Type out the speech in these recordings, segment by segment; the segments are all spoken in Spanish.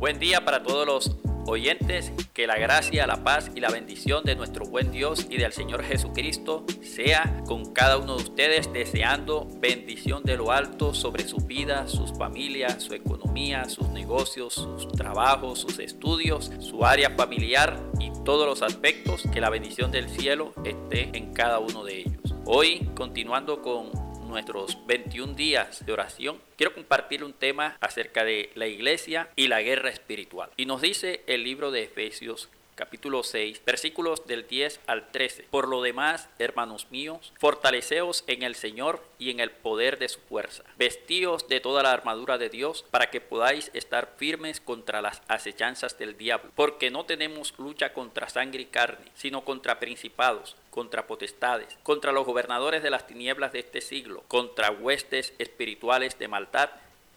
Buen día para todos los oyentes, que la gracia, la paz y la bendición de nuestro buen Dios y del Señor Jesucristo sea con cada uno de ustedes, deseando bendición de lo alto sobre su vida, sus familias, su economía, sus negocios, sus trabajos, sus estudios, su área familiar y todos los aspectos, que la bendición del cielo esté en cada uno de ellos. Hoy, continuando con nuestros 21 días de oración, quiero compartir un tema acerca de la iglesia y la guerra espiritual. Y nos dice el libro de Efesios capítulo 6, versículos del 10 al 13. Por lo demás, hermanos míos, fortaleceos en el Señor y en el poder de su fuerza. Vestíos de toda la armadura de Dios para que podáis estar firmes contra las acechanzas del diablo. Porque no tenemos lucha contra sangre y carne, sino contra principados, contra potestades, contra los gobernadores de las tinieblas de este siglo, contra huestes espirituales de maldad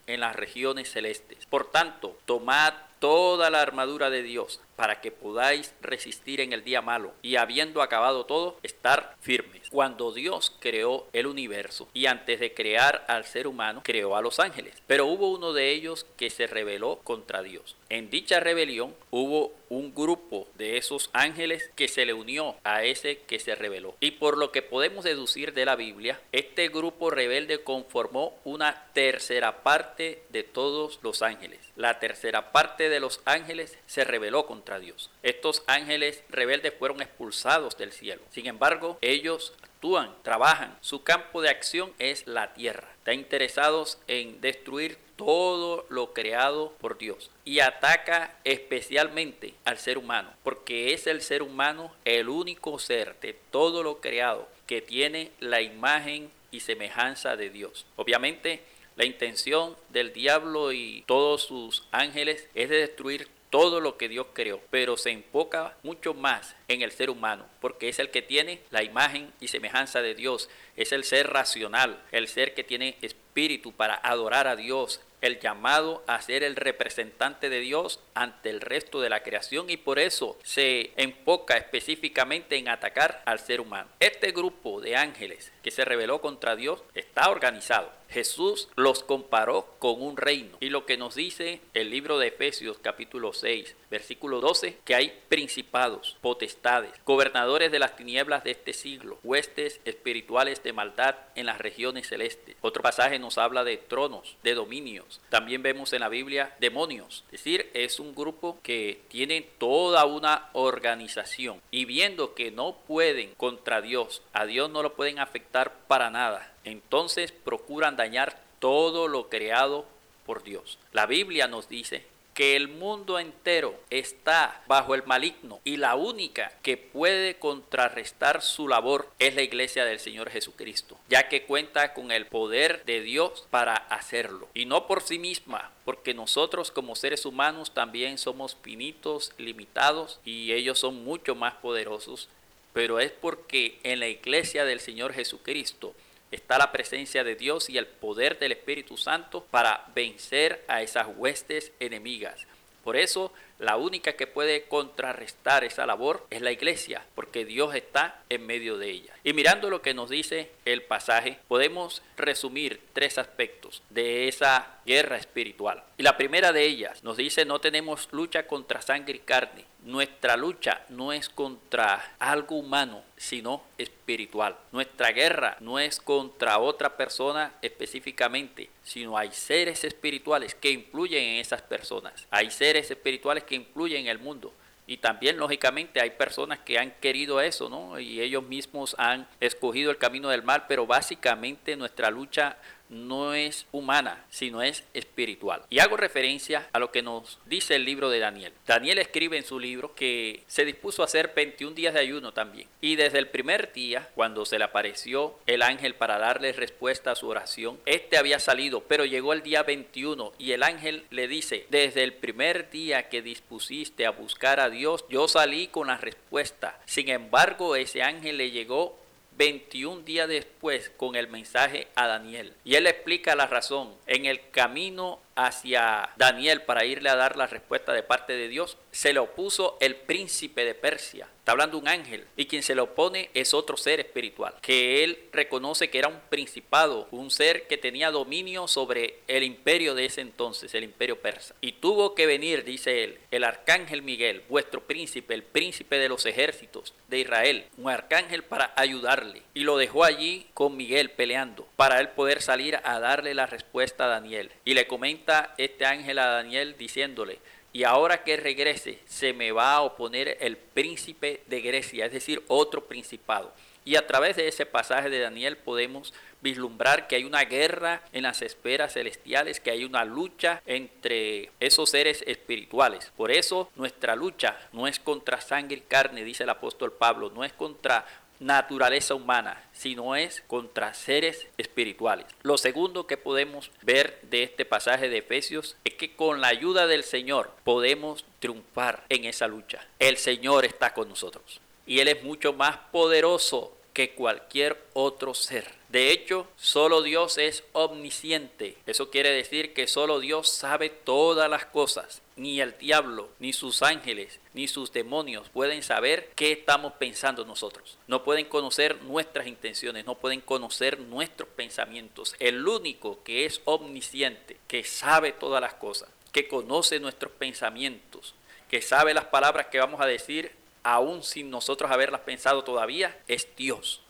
en las regiones celestes. Por tanto, tomad toda la armadura de Dios para que podáis resistir en el día malo y habiendo acabado todo, estar firmes. Cuando Dios creó el universo y antes de crear al ser humano, creó a los ángeles. Pero hubo uno de ellos que se rebeló contra Dios. En dicha rebelión hubo un grupo de esos ángeles que se le unió a ese que se rebeló. Y por lo que podemos deducir de la Biblia, este grupo rebelde conformó una tercera parte de todos los ángeles. La tercera parte de los ángeles se rebeló contra Dios. Estos ángeles rebeldes fueron expulsados del cielo. Sin embargo, ellos actúan, trabajan. Su campo de acción es la tierra. Están interesados en destruir todo lo creado por Dios y ataca especialmente al ser humano, porque es el ser humano el único ser de todo lo creado que tiene la imagen y semejanza de Dios. Obviamente, la intención del diablo y todos sus ángeles es de destruir todo lo que Dios creó, pero se enfoca mucho más en el ser humano, porque es el que tiene la imagen y semejanza de Dios, es el ser racional, el ser que tiene espíritu para adorar a Dios, el llamado a ser el representante de Dios ante el resto de la creación y por eso se enfoca específicamente en atacar al ser humano. Este grupo de ángeles que se rebeló contra Dios está organizado. Jesús los comparó con un reino. Y lo que nos dice el libro de Efesios capítulo 6, versículo 12, que hay principados, potestades, gobernadores de las tinieblas de este siglo, huestes espirituales de maldad en las regiones celestes. Otro pasaje nos habla de tronos, de dominios. También vemos en la Biblia demonios. Es decir, es un grupo que tiene toda una organización. Y viendo que no pueden contra Dios, a Dios no lo pueden afectar para nada. Entonces procuran dañar todo lo creado por Dios. La Biblia nos dice que el mundo entero está bajo el maligno y la única que puede contrarrestar su labor es la iglesia del Señor Jesucristo, ya que cuenta con el poder de Dios para hacerlo y no por sí misma, porque nosotros como seres humanos también somos finitos, limitados y ellos son mucho más poderosos, pero es porque en la iglesia del Señor Jesucristo está la presencia de Dios y el poder del Espíritu Santo para vencer a esas huestes enemigas. Por eso, la única que puede contrarrestar esa labor es la iglesia, porque Dios está en medio de ella. Y mirando lo que nos dice el pasaje, podemos resumir tres aspectos de esa guerra espiritual. Y la primera de ellas nos dice, no tenemos lucha contra sangre y carne. Nuestra lucha no es contra algo humano, sino espiritual. Nuestra guerra no es contra otra persona específicamente, sino hay seres espirituales que influyen en esas personas. Hay seres espirituales que influyen en el mundo. Y también, lógicamente, hay personas que han querido eso, ¿no? Y ellos mismos han escogido el camino del mal, pero básicamente nuestra lucha no es humana, sino es espiritual. Y hago referencia a lo que nos dice el libro de Daniel. Daniel escribe en su libro que se dispuso a hacer 21 días de ayuno también. Y desde el primer día, cuando se le apareció el ángel para darle respuesta a su oración, este había salido, pero llegó el día 21 y el ángel le dice, desde el primer día que dispusiste a buscar a Dios, yo salí con la respuesta. Sin embargo, ese ángel le llegó 21 días después con el mensaje a Daniel. Y él explica la razón. En el camino hacia Daniel para irle a dar la respuesta de parte de Dios, se le opuso el príncipe de Persia. Está hablando un ángel. Y quien se le opone es otro ser espiritual, que él reconoce que era un principado, un ser que tenía dominio sobre el imperio de ese entonces, el imperio persa. Y tuvo que venir, dice él, el arcángel Miguel, vuestro príncipe, el príncipe de los ejércitos de Israel, un arcángel para ayudarle. Y lo dejó allí con Miguel peleando, para él poder salir a darle la respuesta a Daniel. Y le comenta este ángel a Daniel diciéndole, y ahora que regrese, se me va a oponer el príncipe de Grecia, es decir, otro principado. Y a través de ese pasaje de Daniel podemos vislumbrar que hay una guerra en las esferas celestiales, que hay una lucha entre esos seres espirituales. Por eso nuestra lucha no es contra sangre y carne, dice el apóstol Pablo, no es contra naturaleza humana, sino es contra seres espirituales. Lo segundo que podemos ver de este pasaje de Efesios es que con la ayuda del Señor podemos triunfar en esa lucha. El Señor está con nosotros y Él es mucho más poderoso que cualquier otro ser. De hecho, solo Dios es omnisciente. Eso quiere decir que solo Dios sabe todas las cosas. Ni el diablo, ni sus ángeles, ni sus demonios pueden saber qué estamos pensando nosotros. No pueden conocer nuestras intenciones, no pueden conocer nuestros pensamientos. El único que es omnisciente, que sabe todas las cosas, que conoce nuestros pensamientos, que sabe las palabras que vamos a decir aún sin nosotros haberlas pensado todavía, es Dios.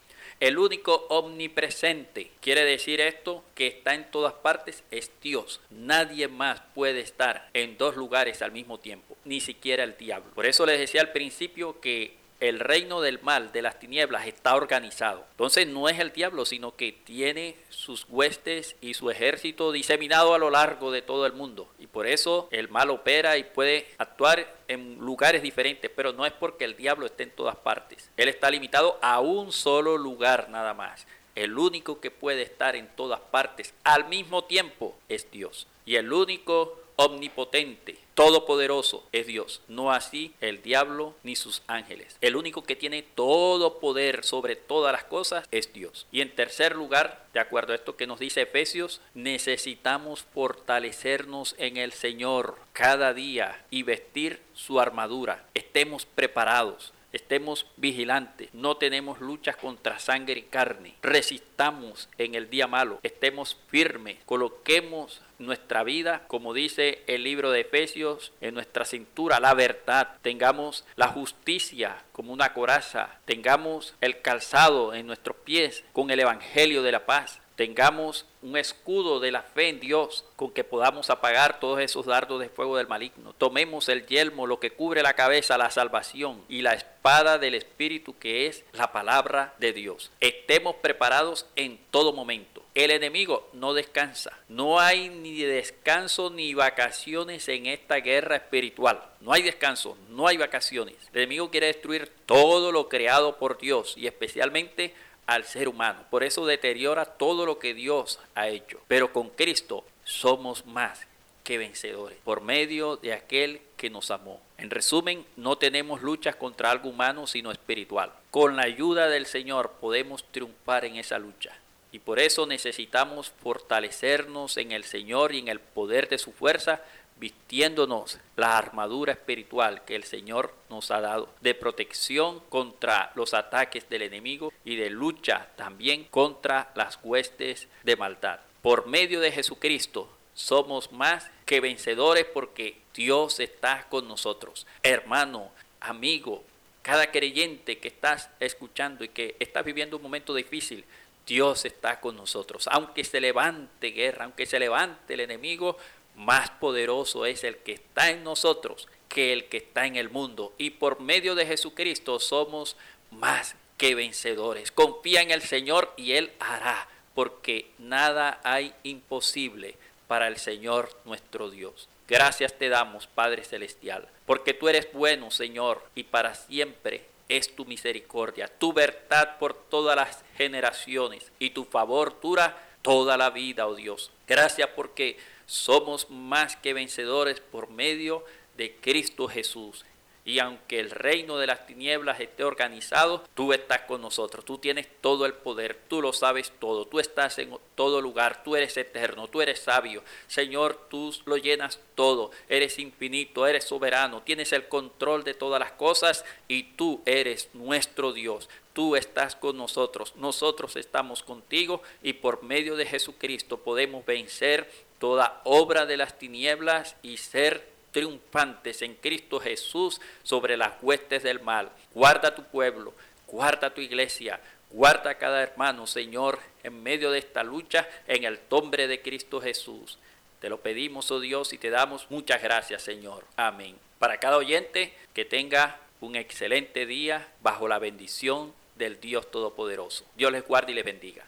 El único omnipresente, quiere decir esto, que está en todas partes, es Dios. Nadie más puede estar en dos lugares al mismo tiempo, ni siquiera el diablo. Por eso les decía al principio que el reino del mal, de las tinieblas, está organizado. Entonces no es el diablo, sino que tiene sus huestes y su ejército diseminado a lo largo de todo el mundo. Y por eso el mal opera y puede actuar en lugares diferentes, pero no es porque el diablo esté en todas partes. Él está limitado a un solo lugar nada más. El único que puede estar en todas partes al mismo tiempo es Dios. Y el único omnipotente, todopoderoso es Dios, no así el diablo ni sus ángeles. El único que tiene todo poder sobre todas las cosas es Dios. Y en tercer lugar, de acuerdo a esto que nos dice Efesios, necesitamos fortalecernos en el Señor cada día y vestir su armadura. Estemos preparados. Estemos vigilantes, no tenemos luchas contra sangre y carne. Resistamos en el día malo, estemos firmes, coloquemos nuestra vida, como dice el libro de Efesios, en nuestra cintura la verdad, tengamos la justicia como una coraza, tengamos el calzado en nuestros pies con el Evangelio de la paz, tengamos un escudo de la fe en Dios con que podamos apagar todos esos dardos de fuego del maligno. Tomemos el yelmo, lo que cubre la cabeza, la salvación y la espada del Espíritu que es la palabra de Dios. Estemos preparados en todo momento. El enemigo no descansa. No hay ni descanso ni vacaciones en esta guerra espiritual. No hay descanso, no hay vacaciones. El enemigo quiere destruir todo lo creado por Dios y especialmente al ser humano. Por eso deteriora todo lo que Dios ha hecho. Pero con Cristo somos más que vencedores por medio de aquel que nos amó. En resumen, no tenemos luchas contra algo humano, sino espiritual. Con la ayuda del Señor podemos triunfar en esa lucha. Y por eso necesitamos fortalecernos en el Señor y en el poder de su fuerza vistiéndonos la armadura espiritual que el Señor nos ha dado, de protección contra los ataques del enemigo y de lucha también contra las huestes de maldad. Por medio de Jesucristo somos más que vencedores porque Dios está con nosotros. Hermano, amigo, cada creyente que estás escuchando y que estás viviendo un momento difícil, Dios está con nosotros. Aunque se levante guerra, aunque se levante el enemigo, más poderoso es el que está en nosotros que el que está en el mundo. Y por medio de Jesucristo somos más que vencedores. Confía en el Señor y Él hará, porque nada hay imposible para el Señor nuestro Dios. Gracias te damos, Padre Celestial, porque tú eres bueno, Señor, y para siempre es tu misericordia, tu verdad por todas las generaciones y tu favor dura toda la vida, oh Dios. Gracias porque somos más que vencedores por medio de Cristo Jesús. Y aunque el reino de las tinieblas esté organizado, tú estás con nosotros. Tú tienes todo el poder, tú lo sabes todo, tú estás en todo lugar, tú eres eterno, tú eres sabio. Señor, tú lo llenas todo, eres infinito, eres soberano, tienes el control de todas las cosas y tú eres nuestro Dios. Tú estás con nosotros, nosotros estamos contigo y por medio de Jesucristo podemos vencer toda obra de las tinieblas y ser triunfantes en Cristo Jesús sobre las huestes del mal. Guarda tu pueblo, guarda tu iglesia, guarda a cada hermano, Señor, en medio de esta lucha, en el nombre de Cristo Jesús. Te lo pedimos, oh Dios, y te damos muchas gracias, Señor. Amén. Para cada oyente, que tenga un excelente día bajo la bendición del Dios Todopoderoso. Dios les guarde y les bendiga.